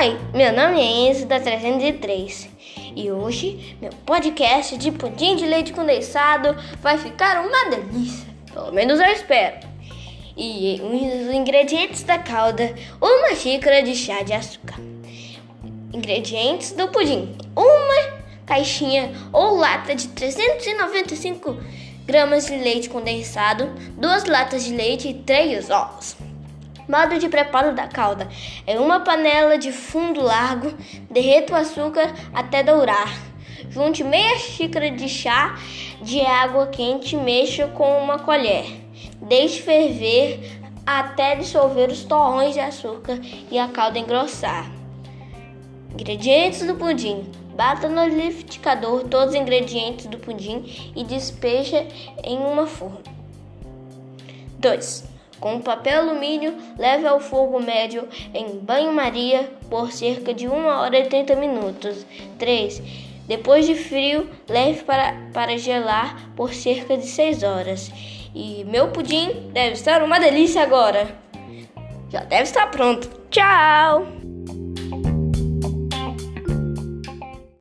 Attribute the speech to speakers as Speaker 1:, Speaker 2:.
Speaker 1: Oi, meu nome é Enzo da 303 e hoje meu podcast de pudim de leite condensado vai ficar uma delícia, pelo menos eu espero. E os ingredientes da calda: uma xícara de chá de açúcar. Ingredientes do pudim: uma caixinha ou lata de 395 gramas de leite condensado, duas latas de leite e três ovos. Modo de preparo da calda: em uma panela de fundo largo, derreta o açúcar até dourar. Junte meia xícara de chá de água quente e mexa com uma colher. Deixe ferver até dissolver os torrões de açúcar e a calda engrossar. Ingredientes do pudim: bata no liquidificador todos os ingredientes do pudim e despeja em uma forma. 2. Com papel alumínio, leve ao fogo médio em banho-maria por cerca de 1 hora e 30 minutos. 3. Depois de frio, leve para, para gelar por cerca de 6 horas. E meu pudim deve estar uma delícia agora. Já deve estar pronto. Tchau!